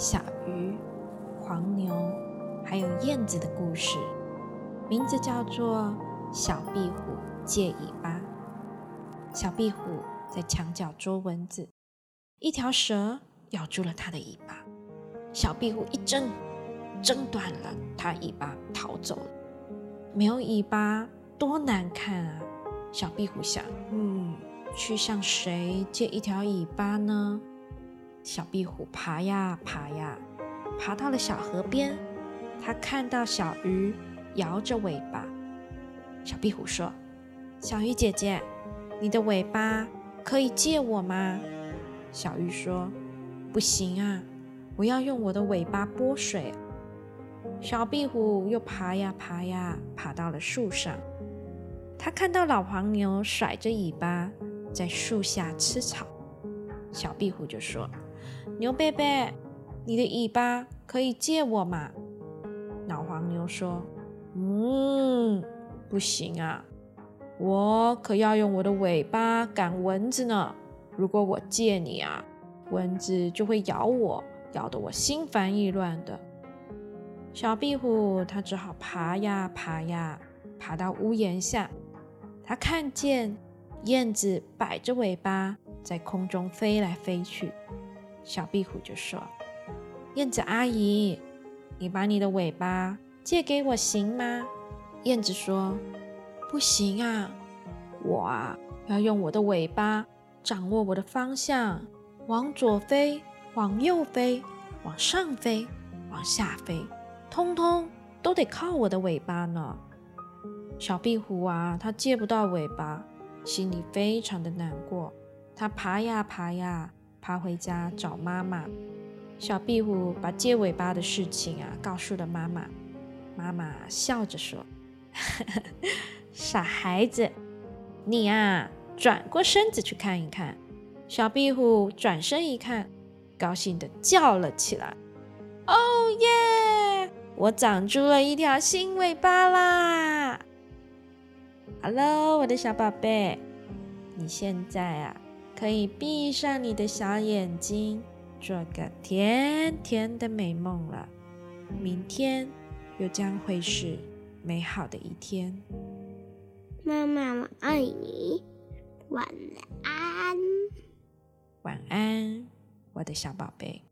小鱼、黄牛还有燕子的故事。名字叫做《小壁虎借尾巴》。小壁虎在墙角捉蚊子，一条蛇咬住了它的尾巴，小壁虎一挣，挣断了它尾巴，逃走了。没有尾巴多难看啊！小壁虎想，嗯，去向谁借一条尾巴呢？小壁虎爬呀爬呀，爬到了小河边，它看到小鱼。摇着尾巴，小壁虎说：“小鱼姐姐，你的尾巴可以借我吗？”小鱼说：“不行啊，我要用我的尾巴拨水。”小壁虎又爬呀爬呀，爬到了树上。它看到老黄牛甩着尾巴在树下吃草，小壁虎就说：“牛贝贝，你的尾巴可以借我吗？”老黄牛说。嗯，不行啊，我可要用我的尾巴赶蚊子呢。如果我借你啊，蚊子就会咬我，咬得我心烦意乱的。小壁虎它只好爬呀爬呀，爬到屋檐下，它看见燕子摆着尾巴在空中飞来飞去。小壁虎就说：“燕子阿姨，你把你的尾巴。”借给我行吗？燕子说：“不行啊，我啊要用我的尾巴掌握我的方向，往左飞，往右飞，往上飞，往下飞，通通都得靠我的尾巴呢。”小壁虎啊，它借不到尾巴，心里非常的难过。它爬呀爬呀，爬回家找妈妈。小壁虎把借尾巴的事情啊告诉了妈妈。妈妈笑着说：“ 傻孩子，你啊，转过身子去看一看。”小壁虎转身一看，高兴地叫了起来：“哦耶！我长出了一条新尾巴啦！”Hello，我的小宝贝，你现在啊，可以闭上你的小眼睛，做个甜甜的美梦了。明天。又将会是美好的一天。妈妈，我爱你，晚安。晚安，我的小宝贝。